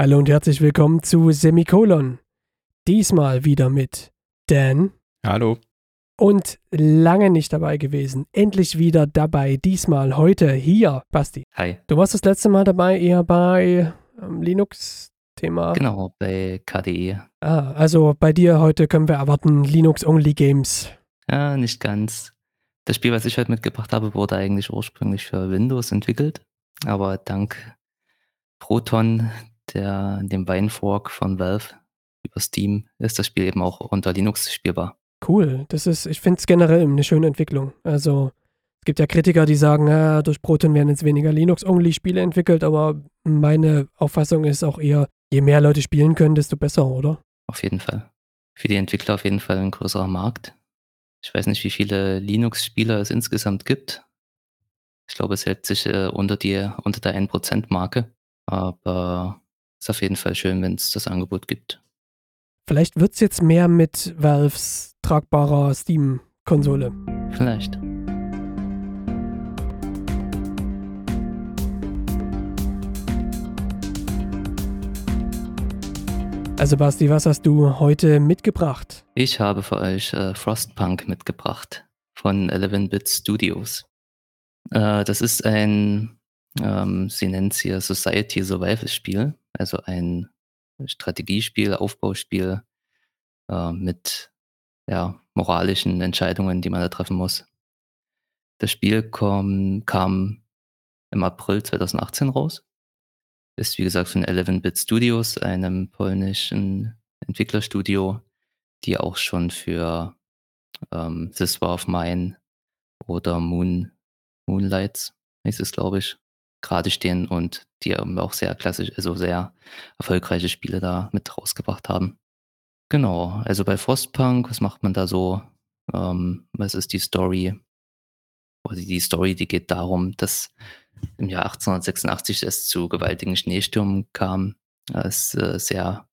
Hallo und herzlich willkommen zu Semikolon. Diesmal wieder mit Dan. Hallo. Und lange nicht dabei gewesen. Endlich wieder dabei. Diesmal heute hier, Basti. Hi. Du warst das letzte Mal dabei eher bei ähm, Linux-Thema. Genau, bei KDE. Ah, also bei dir heute können wir erwarten Linux-Only-Games. Ja, nicht ganz. Das Spiel, was ich heute mitgebracht habe, wurde eigentlich ursprünglich für Windows entwickelt. Aber dank Proton, der, dem Weinfork von Valve über Steam, ist das Spiel eben auch unter Linux spielbar. Cool. Das ist, ich finde es generell eine schöne Entwicklung. Also es gibt ja Kritiker, die sagen, ja, durch Proton werden jetzt weniger Linux-Only-Spiele entwickelt, aber meine Auffassung ist auch eher, je mehr Leute spielen können, desto besser, oder? Auf jeden Fall. Für die Entwickler auf jeden Fall ein größerer Markt. Ich weiß nicht, wie viele Linux-Spieler es insgesamt gibt. Ich glaube, es hält sich äh, unter, die, unter der 1%-Marke. Aber ist auf jeden Fall schön, wenn es das Angebot gibt. Vielleicht wird es jetzt mehr mit Valves tragbarer Steam-Konsole. Vielleicht. Also Basti, was hast du heute mitgebracht? Ich habe für euch äh, Frostpunk mitgebracht von 11-Bit Studios. Äh, das ist ein, ähm, sie nennt es hier Society Survival Spiel, also ein Strategiespiel, Aufbauspiel äh, mit ja, moralischen Entscheidungen, die man da treffen muss. Das Spiel kom, kam im April 2018 raus. Ist wie gesagt von 11-Bit Studios, einem polnischen Entwicklerstudio, die auch schon für ähm, This War of Mine oder Moon, Moonlights, heißt es glaube ich, gerade stehen und die auch sehr klassisch, also sehr erfolgreiche Spiele da mit rausgebracht haben. Genau, also bei Frostpunk, was macht man da so? Ähm, was ist die Story? Also die Story, die geht darum, dass im Jahr 1886 es zu gewaltigen Schneestürmen kam, es äh, sehr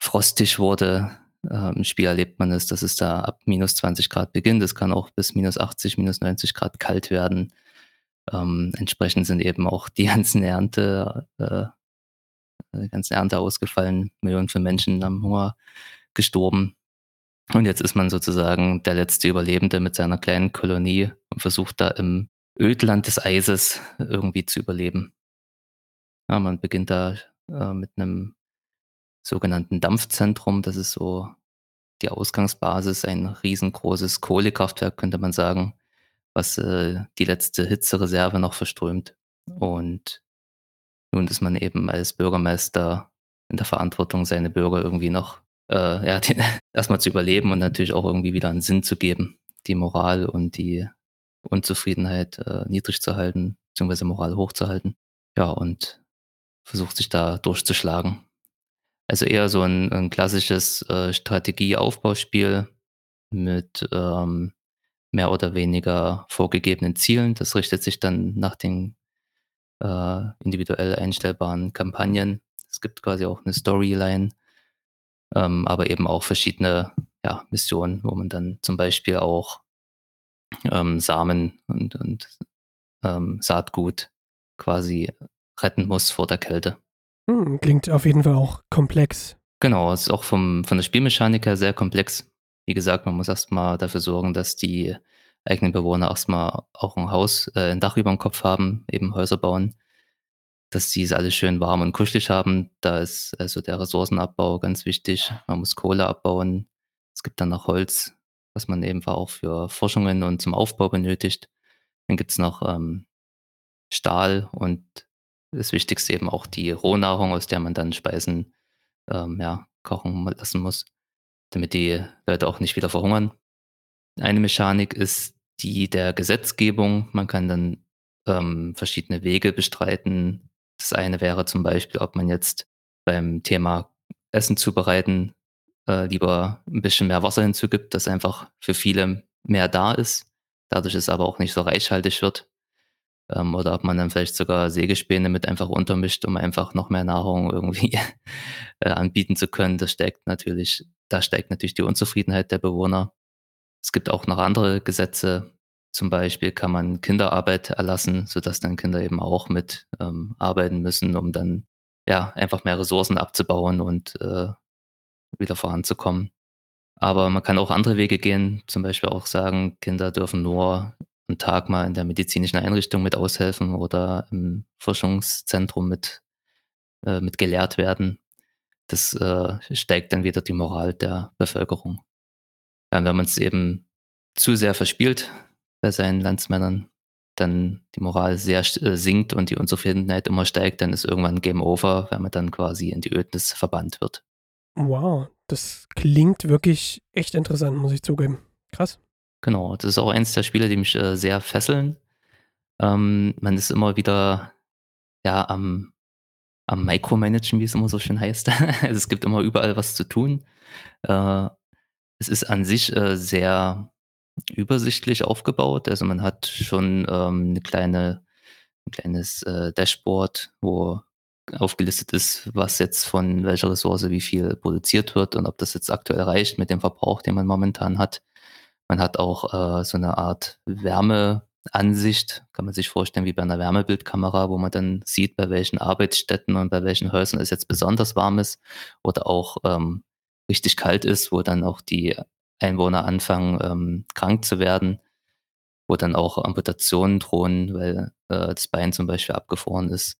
frostig wurde. Äh, Im Spiel erlebt man es, dass es da ab minus 20 Grad beginnt. Es kann auch bis minus 80, minus 90 Grad kalt werden. Ähm, entsprechend sind eben auch die ganzen Ernte, äh, die ganze Ernte ausgefallen. Millionen von Menschen am Hunger gestorben. Und jetzt ist man sozusagen der letzte Überlebende mit seiner kleinen Kolonie und versucht da im Ödland des Eises irgendwie zu überleben. Ja, man beginnt da äh, mit einem sogenannten Dampfzentrum. Das ist so die Ausgangsbasis, ein riesengroßes Kohlekraftwerk, könnte man sagen, was äh, die letzte Hitzereserve noch verströmt. Und nun ist man eben als Bürgermeister in der Verantwortung, seine Bürger irgendwie noch äh, ja, den, erstmal zu überleben und natürlich auch irgendwie wieder einen Sinn zu geben, die Moral und die Unzufriedenheit äh, niedrig zu halten, beziehungsweise Moral hochzuhalten. Ja, und versucht sich da durchzuschlagen. Also eher so ein, ein klassisches äh, Strategieaufbauspiel mit ähm, mehr oder weniger vorgegebenen Zielen. Das richtet sich dann nach den äh, individuell einstellbaren Kampagnen. Es gibt quasi auch eine Storyline, ähm, aber eben auch verschiedene ja, Missionen, wo man dann zum Beispiel auch ähm, Samen und, und ähm, Saatgut quasi retten muss vor der Kälte. Hm, klingt auf jeden Fall auch komplex. Genau, es ist auch vom, von der Spielmechanik her sehr komplex. Wie gesagt, man muss erstmal dafür sorgen, dass die eigenen Bewohner erstmal auch ein Haus, äh, ein Dach über dem Kopf haben, eben Häuser bauen, dass sie es alles schön warm und kuschelig haben. Da ist also der Ressourcenabbau ganz wichtig. Man muss Kohle abbauen. Es gibt dann noch Holz, was man eben auch für Forschungen und zum Aufbau benötigt. Dann gibt es noch ähm, Stahl und das Wichtigste eben auch die Rohnahrung, aus der man dann Speisen ähm, ja, kochen lassen muss, damit die Leute auch nicht wieder verhungern. Eine Mechanik ist die der Gesetzgebung. Man kann dann ähm, verschiedene Wege bestreiten. Das eine wäre zum Beispiel, ob man jetzt beim Thema Essen zubereiten äh, lieber ein bisschen mehr Wasser hinzugibt, dass einfach für viele mehr da ist, dadurch es aber auch nicht so reichhaltig wird. Ähm, oder ob man dann vielleicht sogar Sägespäne mit einfach untermischt, um einfach noch mehr Nahrung irgendwie äh, anbieten zu können. Das steigt natürlich, da steigt natürlich die Unzufriedenheit der Bewohner. Es gibt auch noch andere Gesetze. Zum Beispiel kann man Kinderarbeit erlassen, sodass dann Kinder eben auch mit ähm, arbeiten müssen, um dann ja, einfach mehr Ressourcen abzubauen und, äh, wieder voranzukommen. Aber man kann auch andere Wege gehen, zum Beispiel auch sagen, Kinder dürfen nur 'n Tag mal in der medizinischen Einrichtung mit aushelfen oder im Forschungszentrum mit äh, mit gelehrt werden. Das, äh, steigt dann wieder die Moral der Bevölkerung. Ja, wenn man's eben zu sehr verspielt bei seinen Landsmännern, dann die Moral sehr äh, sinkt und die Unzufriedenheit immer steigt, dann ist irgendwann Game Over, weil man dann quasi in die Ödnis verbannt wird. Wow, das klingt wirklich echt interessant, muss ich zugeben. Krass. Genau, das ist auch eins der Spiele, die mich, äh, sehr fesseln. Ähm, man ist immer wieder, ja, am am Micromanagen, wie es immer so schön heißt. Also, es gibt immer überall was zu tun. Äh, es ist an sich, äh, sehr übersichtlich aufgebaut. Also, man hat schon, ähm, 'ne kleine 'n kleines, äh, Dashboard, wo aufgelistet ist, was jetzt von welcher Ressource wie viel produziert wird und ob das jetzt aktuell reicht mit dem Verbrauch, den man momentan hat. Man hat auch, so 'ne Art Wärmeansicht, kann man sich vorstellen wie bei 'ner Wärmebildkamera, wo man dann sieht, bei welchen Arbeitsstätten und bei welchen Häusern es jetzt besonders warm ist oder auch, ähm, richtig kalt ist, wo dann auch die Einwohner anfangen, ähm, krank zu werden, wo dann auch Amputationen drohen, weil, äh, das Bein zum Beispiel abgefroren ist.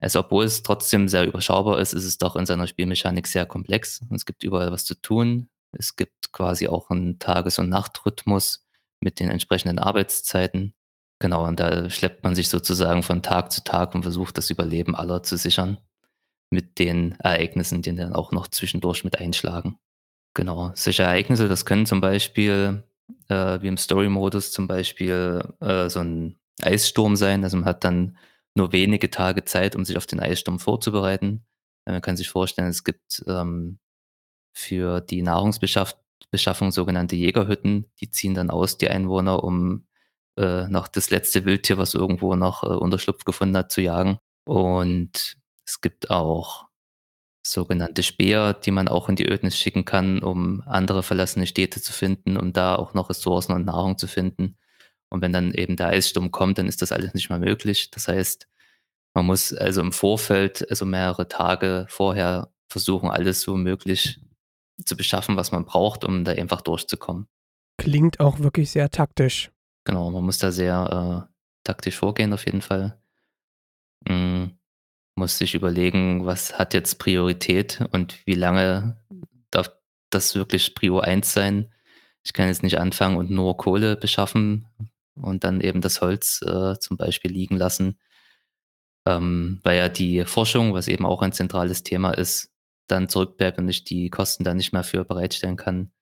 Also, obwohl es trotzdem sehr überschaubar ist, ist es doch in seiner Spielmechanik sehr komplex es gibt überall was zu tun. Es gibt quasi auch 'n Tages und Nachtrhythmus mit den entsprechenden Arbeitszeiten. Genau, und da schleppt man sich sozusagen von Tag zu Tag und versucht, das Überleben aller zu sichern mit den Ereignissen, die dann auch noch zwischendurch mit einschlagen. Genau, solche Ereignisse, das können zum Beispiel, äh, wie im Story-Modus zum Beispiel, äh, so 'n Eissturm sein. Also, man hat dann nur wenige Tage Zeit, um sich auf den Eissturm vorzubereiten. Äh, man kann sich vorstellen, es gibt, ähm, für die Nahrungsbeschaff Beschaffung sogenannte Jägerhütten. Die ziehen dann aus, die Einwohner, um, äh, noch das letzte Wildtier, was irgendwo noch, äh, Unterschlupf gefunden hat, zu jagen. Und es gibt auch sogenannte Späher, die man auch in die Ödnis schicken kann, um andere verlassene Städte zu finden, um da auch noch Ressourcen und Nahrung zu finden. Und wenn dann eben der Eissturm kommt, dann ist das alles nicht mehr möglich. Das heißt, man muss also im Vorfeld, also mehrere Tage vorher versuchen, alles so möglich zu beschaffen, was man braucht, um da einfach durchzukommen. Klingt auch wirklich sehr taktisch. Genau, man muss da sehr, äh, taktisch vorgehen auf jeden Fall. Hm, muss sich überlegen, was hat jetzt Priorität und wie lange darf das wirklich Prio 1 sein? Ich kann jetzt nicht anfangen und nur Kohle beschaffen und dann eben das Holz, äh, zum Beispiel liegen lassen. Ähm, weil ja die Forschung, was eben auch ein zentrales Thema ist, dann zurückbleibt und ich die Kosten dann nicht mehr für bereitstellen kann,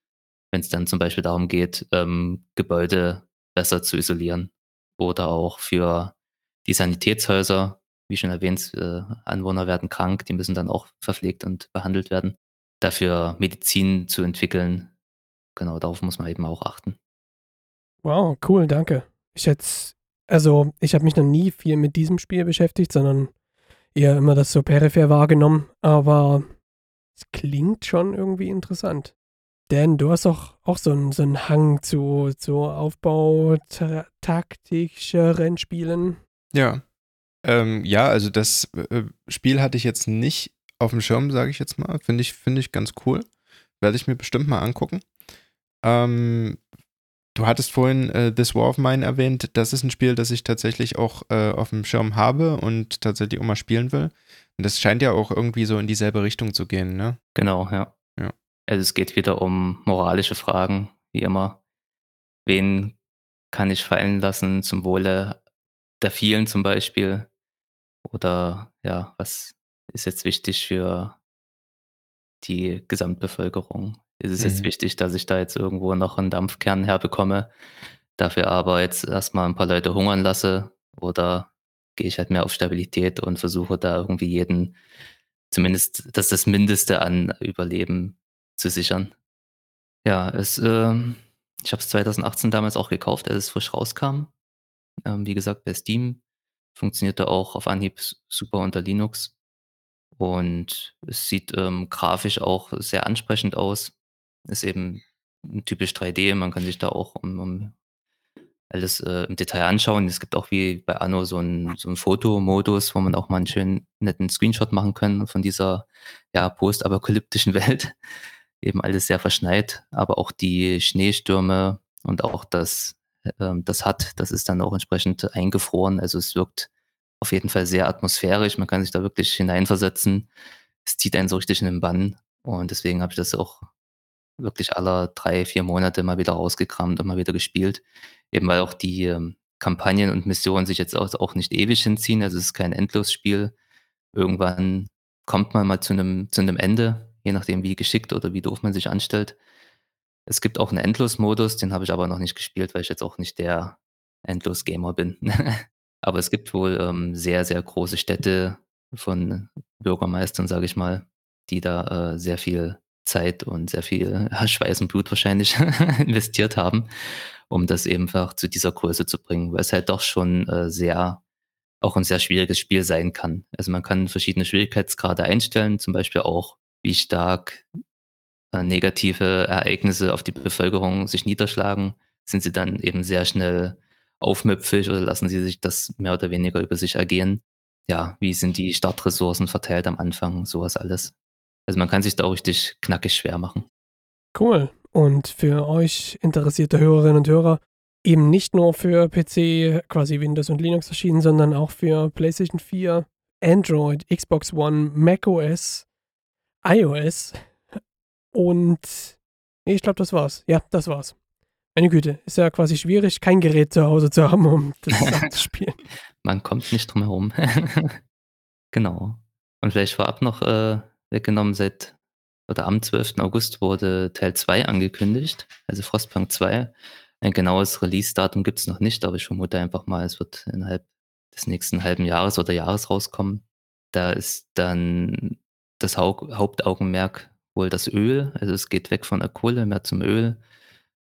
wenn's dann zum Beispiel darum geht, ähm, Gebäude besser zu isolieren oder auch für die Sanitätshäuser, wie schon erwähnt, äh, Anwohner werden krank, die müssen dann auch verpflegt und behandelt werden. Dafür Medizin zu entwickeln, genau, darauf muss man eben auch achten. Wow, cool, danke. Ich hätte es also, ich habe mich noch nie viel mit diesem Spiel beschäftigt, sondern eher immer das so peripher wahrgenommen, aber es klingt schon irgendwie interessant. Dan, du hast doch auch so 'n so 'n Hang zu zu Aufbau ta taktischeren Spielen? Ja. Ähm, ja, also das, äh, Spiel hatte ich jetzt nicht aufm Schirm, sage ich jetzt mal. Finde ich finde ich ganz cool. Werde ich mir bestimmt mal angucken. Ähm, du hattest vorhin, äh, This War of Mine erwähnt. Das ist 'n Spiel, das ich tatsächlich auch, äh, aufm Schirm habe und tatsächlich auch mal spielen will. Und das scheint ja auch irgendwie so in dieselbe Richtung zu gehen, ne? Genau, ja. Ja. Also, es geht wieder um moralische Fragen, wie immer. Wen kann ich fallen lassen zum Wohle der Vielen zum Beispiel? Oder ja, was ist jetzt wichtig für die Gesamtbevölkerung? Ist es jetzt Mhm. wichtig, dass ich da jetzt irgendwo noch 'n Dampfkern herbekomme, dafür aber jetzt erst mal 'n paar Leute hungern lasse? Oder gehe ich halt mehr auf Stabilität und versuche da irgendwie jeden zumindest das das Mindeste an Überleben zu sichern? Ja, es, ähm ich habe es 2018 damals auch gekauft, als es frisch rauskam. Ähm, wie gesagt, bei Steam. Funktionierte auch auf Anhieb super unter Linux. Und es sieht, ähm, grafisch auch sehr ansprechend aus. Ist eben, typisch 3D. Man kann sich da auch um um alles äh, im Detail anschauen. Es gibt auch wie bei Anno so einen so Fotomodus, wo man auch mal einen schönen netten Screenshot machen kann von dieser ja, postapokalyptischen Welt. Eben alles sehr verschneit, aber auch die Schneestürme und auch das, ähm, das hat, das ist dann auch entsprechend eingefroren. Also es wirkt auf jeden Fall sehr atmosphärisch. Man kann sich da wirklich hineinversetzen. Es zieht einen so richtig in den Bann. Und deswegen habe ich das auch wirklich alle drei, vier Monate mal wieder rausgekramt und mal wieder gespielt. Eben weil auch die ähm, Kampagnen und Missionen sich jetzt auch, nicht ewig hinziehen. Also es ist kein Endlosspiel. Irgendwann kommt man mal zu einem, zu einem Ende, je nachdem, wie geschickt oder wie doof man sich anstellt. Es gibt auch einen Endlos-Modus, den habe ich aber noch nicht gespielt, weil ich jetzt auch nicht der Endlos-Gamer bin. aber es gibt wohl ähm, sehr, sehr große Städte von Bürgermeistern, sage ich mal, die da äh, sehr viel Zeit und sehr viel Schweiß und Blut wahrscheinlich investiert haben, um das einfach zu dieser Größe zu bringen, weil es halt doch schon äh, sehr, auch ein sehr schwieriges Spiel sein kann. Also man kann verschiedene Schwierigkeitsgrade einstellen, zum Beispiel auch, wie stark äh, negative Ereignisse auf die Bevölkerung sich niederschlagen. Sind sie dann eben sehr schnell aufmüpfig oder lassen sie sich das mehr oder weniger über sich ergehen? Ja, wie sind die Startressourcen verteilt am Anfang, sowas alles. Also man kann sich da auch richtig knackig schwer machen. Cool. Und für euch interessierte Hörerinnen und Hörer, eben nicht nur für PC, quasi Windows und Linux erschienen, sondern auch für PlayStation 4, Android, Xbox One, macOS, iOS und ich glaube, das war's. Ja, das war's. Meine Güte, ist ja quasi schwierig, kein Gerät zu Hause zu haben, um das zu spielen. Man kommt nicht drum herum. genau. Und vielleicht vorab noch äh, weggenommen. Seit oder am 12. August wurde Teil 2 angekündigt, also Frostpunk 2. Ein genaues Release-Datum gibt es noch nicht, aber ich vermute einfach mal, es wird innerhalb des nächsten halben Jahres oder Jahres rauskommen. Da ist dann das Haupt Hauptaugenmerk wohl das Öl. Also es geht weg von der Kohle mehr zum Öl.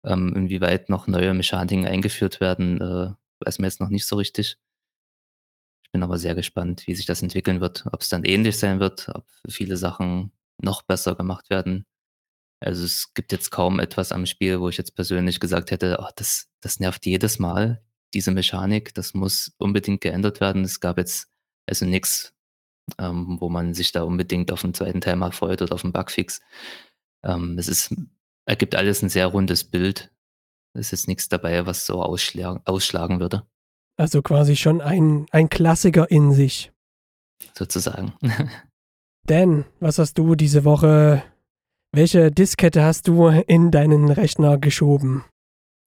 Ähm, inwieweit noch neue Mechaniken eingeführt werden, äh, weiß man jetzt noch nicht so richtig bin aber sehr gespannt, wie sich das entwickeln wird, ob es dann ähnlich sein wird, ob viele Sachen noch besser gemacht werden. Also es gibt jetzt kaum etwas am Spiel, wo ich jetzt persönlich gesagt hätte, oh, das, das nervt jedes Mal, diese Mechanik, das muss unbedingt geändert werden. Es gab jetzt also nichts, ähm, wo man sich da unbedingt auf den zweiten Teil mal freut oder auf den Bugfix. Ähm, es ist, ergibt alles ein sehr rundes Bild. Es ist nichts dabei, was so ausschlagen, ausschlagen würde. Also quasi schon ein, ein Klassiker in sich. Sozusagen. Dan, was hast du diese Woche, welche Diskette hast du in deinen Rechner geschoben?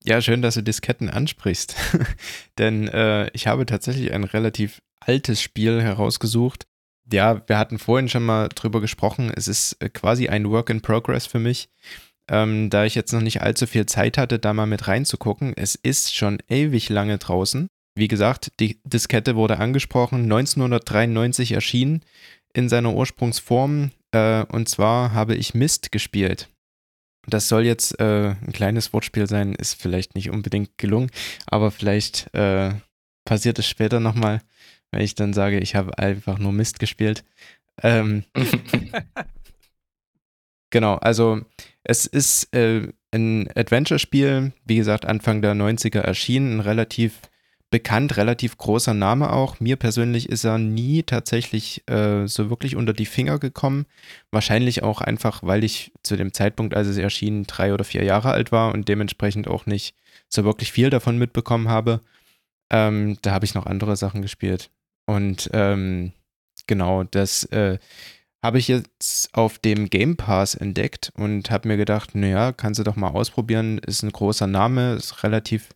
Ja, schön, dass du Disketten ansprichst. Denn äh, ich habe tatsächlich ein relativ altes Spiel herausgesucht. Ja, wir hatten vorhin schon mal drüber gesprochen. Es ist äh, quasi ein Work in Progress für mich. Ähm, da ich jetzt noch nicht allzu viel Zeit hatte, da mal mit reinzugucken. Es ist schon ewig lange draußen. Wie gesagt, die Diskette wurde angesprochen, 1993 erschienen in seiner Ursprungsform. Äh, und zwar habe ich Mist gespielt. Das soll jetzt äh, ein kleines Wortspiel sein, ist vielleicht nicht unbedingt gelungen, aber vielleicht äh, passiert es später nochmal, wenn ich dann sage, ich habe einfach nur Mist gespielt. Ähm, genau, also es ist äh, ein Adventure-Spiel, wie gesagt, Anfang der 90er erschienen, ein relativ bekannt, relativ großer Name auch. Mir persönlich ist er nie tatsächlich äh, so wirklich unter die Finger gekommen. Wahrscheinlich auch einfach, weil ich zu dem Zeitpunkt, als es erschien, drei oder vier Jahre alt war und dementsprechend auch nicht so wirklich viel davon mitbekommen habe. Ähm, da habe ich noch andere Sachen gespielt. Und ähm, genau, das äh, habe ich jetzt auf dem Game Pass entdeckt und habe mir gedacht, naja, kannst du doch mal ausprobieren. Ist ein großer Name, ist relativ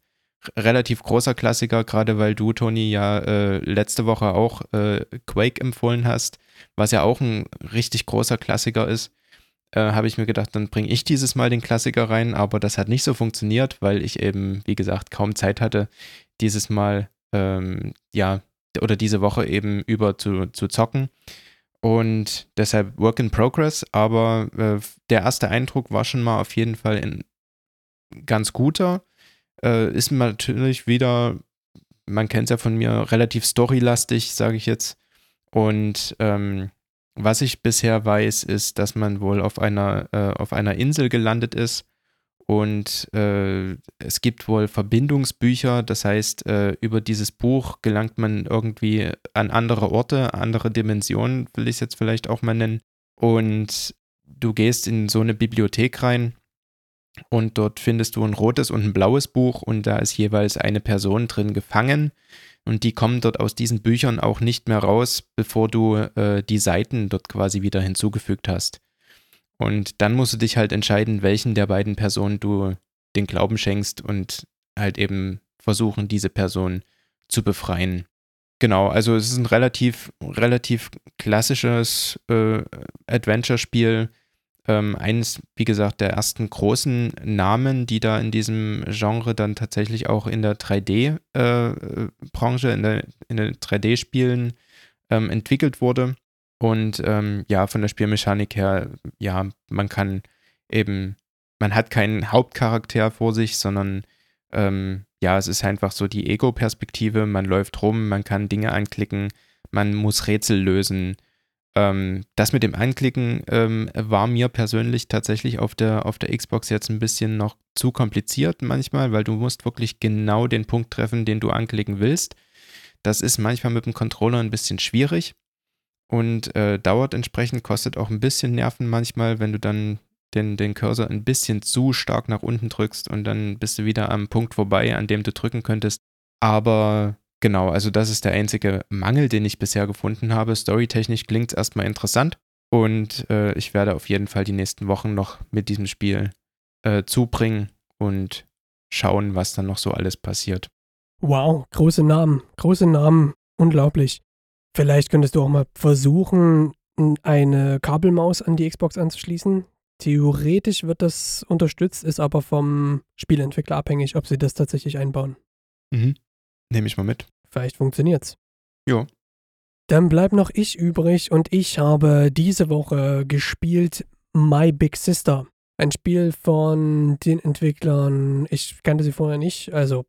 relativ großer Klassiker, gerade weil du, Toni, ja äh, letzte Woche auch äh, Quake empfohlen hast, was ja auch ein richtig großer Klassiker ist. Äh, habe ich mir gedacht, dann bringe ich dieses Mal den Klassiker rein, aber das hat nicht so funktioniert, weil ich eben, wie gesagt, kaum Zeit hatte, dieses Mal, ähm, ja, oder diese Woche eben über zu, zu zocken. Und deshalb Work in Progress, aber äh, der erste Eindruck war schon mal auf jeden Fall ein ganz guter äh, ist natürlich wieder, man kennt es ja von mir, relativ storylastig, sage ich jetzt. Und ähm, was ich bisher weiß, ist, dass man wohl auf einer, äh, auf einer Insel gelandet ist und äh, es gibt wohl Verbindungsbücher, das heißt, äh, über dieses Buch gelangt man irgendwie an andere Orte, andere Dimensionen, will ich es jetzt vielleicht auch mal nennen. Und du gehst in so eine Bibliothek rein und dort findest du ein rotes und ein blaues Buch und da ist jeweils eine Person drin gefangen und die kommen dort aus diesen Büchern auch nicht mehr raus, bevor du äh, die Seiten dort quasi wieder hinzugefügt hast. Und dann musst du dich halt entscheiden, welchen der beiden Personen du den Glauben schenkst und halt eben versuchen, diese Person zu befreien. Genau, also es ist ein relativ, relativ klassisches äh, Adventure-Spiel. Ähm, eines, wie gesagt, der ersten großen Namen, die da in diesem Genre dann tatsächlich auch in der 3D-Branche, äh, in der, in den 3D-Spielen ähm, entwickelt wurde. Und ähm, ja, von der Spielmechanik her, ja, man kann eben, man hat keinen Hauptcharakter vor sich, sondern ähm, ja, es ist einfach so die Ego-Perspektive. Man läuft rum, man kann Dinge anklicken, man muss Rätsel lösen. Ähm, das mit dem Anklicken ähm, war mir persönlich tatsächlich auf der, auf der Xbox jetzt ein bisschen noch zu kompliziert manchmal, weil du musst wirklich genau den Punkt treffen, den du anklicken willst. Das ist manchmal mit dem Controller ein bisschen schwierig und äh, dauert entsprechend, kostet auch ein bisschen Nerven manchmal, wenn du dann den, den Cursor ein bisschen zu stark nach unten drückst und dann bist du wieder am Punkt vorbei, an dem du drücken könntest. Aber genau, also das ist der einzige Mangel, den ich bisher gefunden habe. Storytechnisch klingt es erstmal interessant und äh, ich werde auf jeden Fall die nächsten Wochen noch mit diesem Spiel äh, zubringen und schauen, was dann noch so alles passiert. Wow, große Namen, große Namen, unglaublich. Vielleicht könntest du auch mal versuchen, eine Kabelmaus an die Xbox anzuschließen. Theoretisch wird das unterstützt, ist aber vom Spielentwickler abhängig, ob sie das tatsächlich einbauen. Mhm. Nehme ich mal mit. Vielleicht funktioniert's. Jo. Dann bleibt noch ich übrig und ich habe diese Woche gespielt My Big Sister. Ein Spiel von den Entwicklern, ich kannte sie vorher nicht, also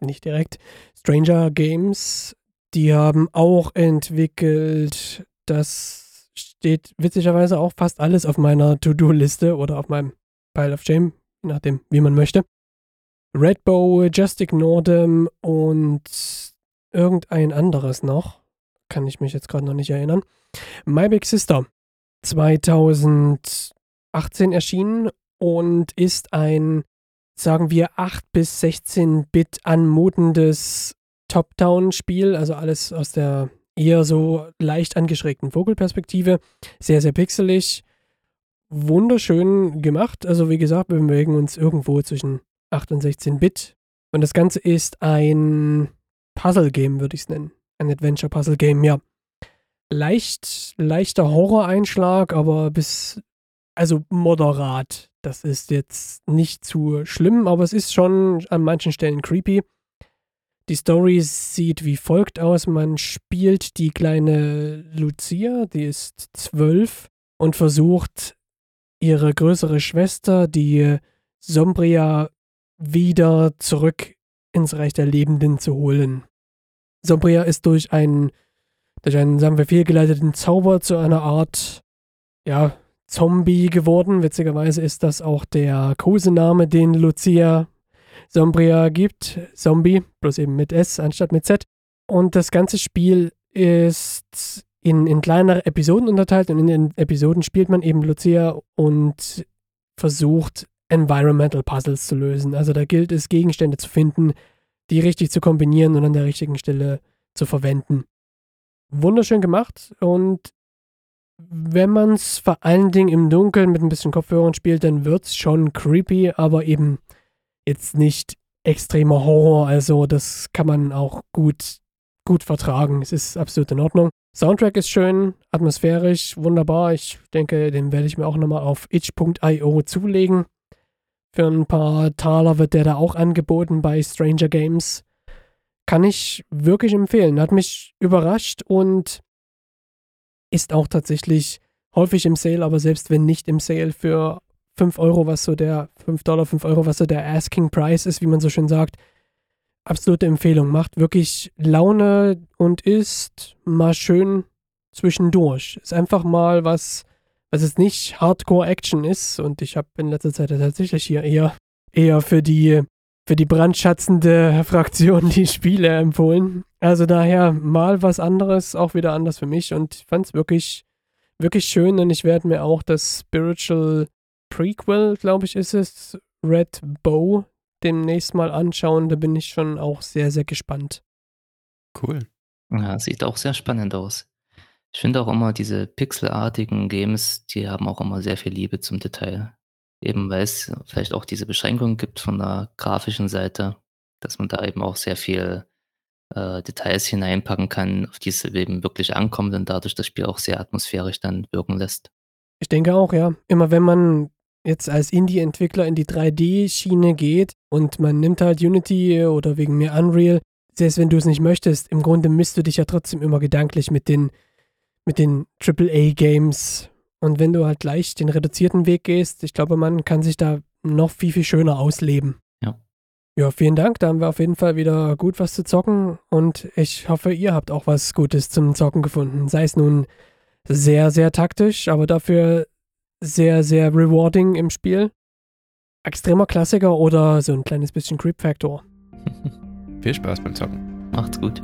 nicht direkt. Stranger Games die haben auch entwickelt, das steht witzigerweise auch fast alles auf meiner To-Do-Liste oder auf meinem Pile of Shame, nachdem, wie man möchte. Redbow, Just Ignore Them und irgendein anderes noch. Kann ich mich jetzt gerade noch nicht erinnern. My Big Sister 2018 erschienen und ist ein, sagen wir, 8 bis 16 Bit anmutendes Top-Down-Spiel, also alles aus der eher so leicht angeschrägten Vogelperspektive. Sehr, sehr pixelig. Wunderschön gemacht. Also wie gesagt, wir bewegen uns irgendwo zwischen 8 und 16 Bit. Und das Ganze ist ein Puzzle-Game, würde ich es nennen. Ein Adventure-Puzzle-Game, ja. Leicht, leichter Horror-Einschlag, aber bis, also moderat. Das ist jetzt nicht zu schlimm, aber es ist schon an manchen Stellen creepy. Die Story sieht wie folgt aus. Man spielt die kleine Lucia, die ist zwölf und versucht ihre größere Schwester, die Sombria, wieder zurück ins Reich der Lebenden zu holen. Sombria ist durch einen, durch einen, sagen wir, fehlgeleiteten Zauber zu einer Art, ja, Zombie geworden. Witzigerweise ist das auch der Kosename, den Lucia Sombria gibt. Zombie, bloß eben mit S anstatt mit Z. Und das ganze Spiel ist in, in kleinere Episoden unterteilt und in den Episoden spielt man eben Lucia und versucht Environmental Puzzles zu lösen. Also da gilt es, Gegenstände zu finden, die richtig zu kombinieren und an der richtigen Stelle zu verwenden. Wunderschön gemacht und wenn man es vor allen Dingen im Dunkeln mit ein bisschen Kopfhörern spielt, dann wird es schon creepy, aber eben jetzt nicht extremer Horror, also das kann man auch gut, gut vertragen. Es ist absolut in Ordnung. Soundtrack ist schön, atmosphärisch, wunderbar. Ich denke, den werde ich mir auch nochmal auf itch.io zulegen. Für ein paar Taler wird der da auch angeboten bei Stranger Games. Kann ich wirklich empfehlen. Hat mich überrascht und ist auch tatsächlich häufig im Sale, aber selbst wenn nicht im Sale für 5 Euro, was so der, 5 Dollar, 5 Euro, was so der Asking Price ist, wie man so schön sagt. Absolute Empfehlung. Macht wirklich Laune und ist mal schön zwischendurch. Ist einfach mal was, was jetzt nicht Hardcore Action ist. Und ich habe in letzter Zeit tatsächlich hier eher eher für die, für die brandschatzende Fraktion die Spiele empfohlen. Also daher mal was anderes, auch wieder anders für mich und ich fand es wirklich, wirklich schön und ich werde mir auch das Spiritual Prequel, glaube ich, ist es, Red Bow demnächst mal anschauen. Da bin ich schon auch sehr, sehr gespannt. Cool. Ja, sieht auch sehr spannend aus. Ich finde auch immer diese pixelartigen Games, die haben auch immer sehr viel Liebe zum Detail. Eben weil es vielleicht auch diese Beschränkung gibt von der grafischen Seite, dass man da eben auch sehr viel äh, Details hineinpacken kann, auf die es eben wirklich ankommt und dadurch das Spiel auch sehr atmosphärisch dann wirken lässt. Ich denke auch, ja. Immer wenn man jetzt als Indie-Entwickler in die 3D-Schiene geht und man nimmt halt Unity oder wegen mir Unreal, selbst wenn du es nicht möchtest, im Grunde misst du dich ja trotzdem immer gedanklich mit den, mit den AAA-Games. Und wenn du halt gleich den reduzierten Weg gehst, ich glaube, man kann sich da noch viel, viel schöner ausleben. Ja. Ja, vielen Dank. Da haben wir auf jeden Fall wieder gut was zu zocken. Und ich hoffe, ihr habt auch was Gutes zum Zocken gefunden. Sei es nun sehr, sehr taktisch, aber dafür sehr, sehr rewarding im Spiel. Extremer Klassiker oder so ein kleines bisschen Creep Factor. Viel Spaß beim Zocken. Macht's gut.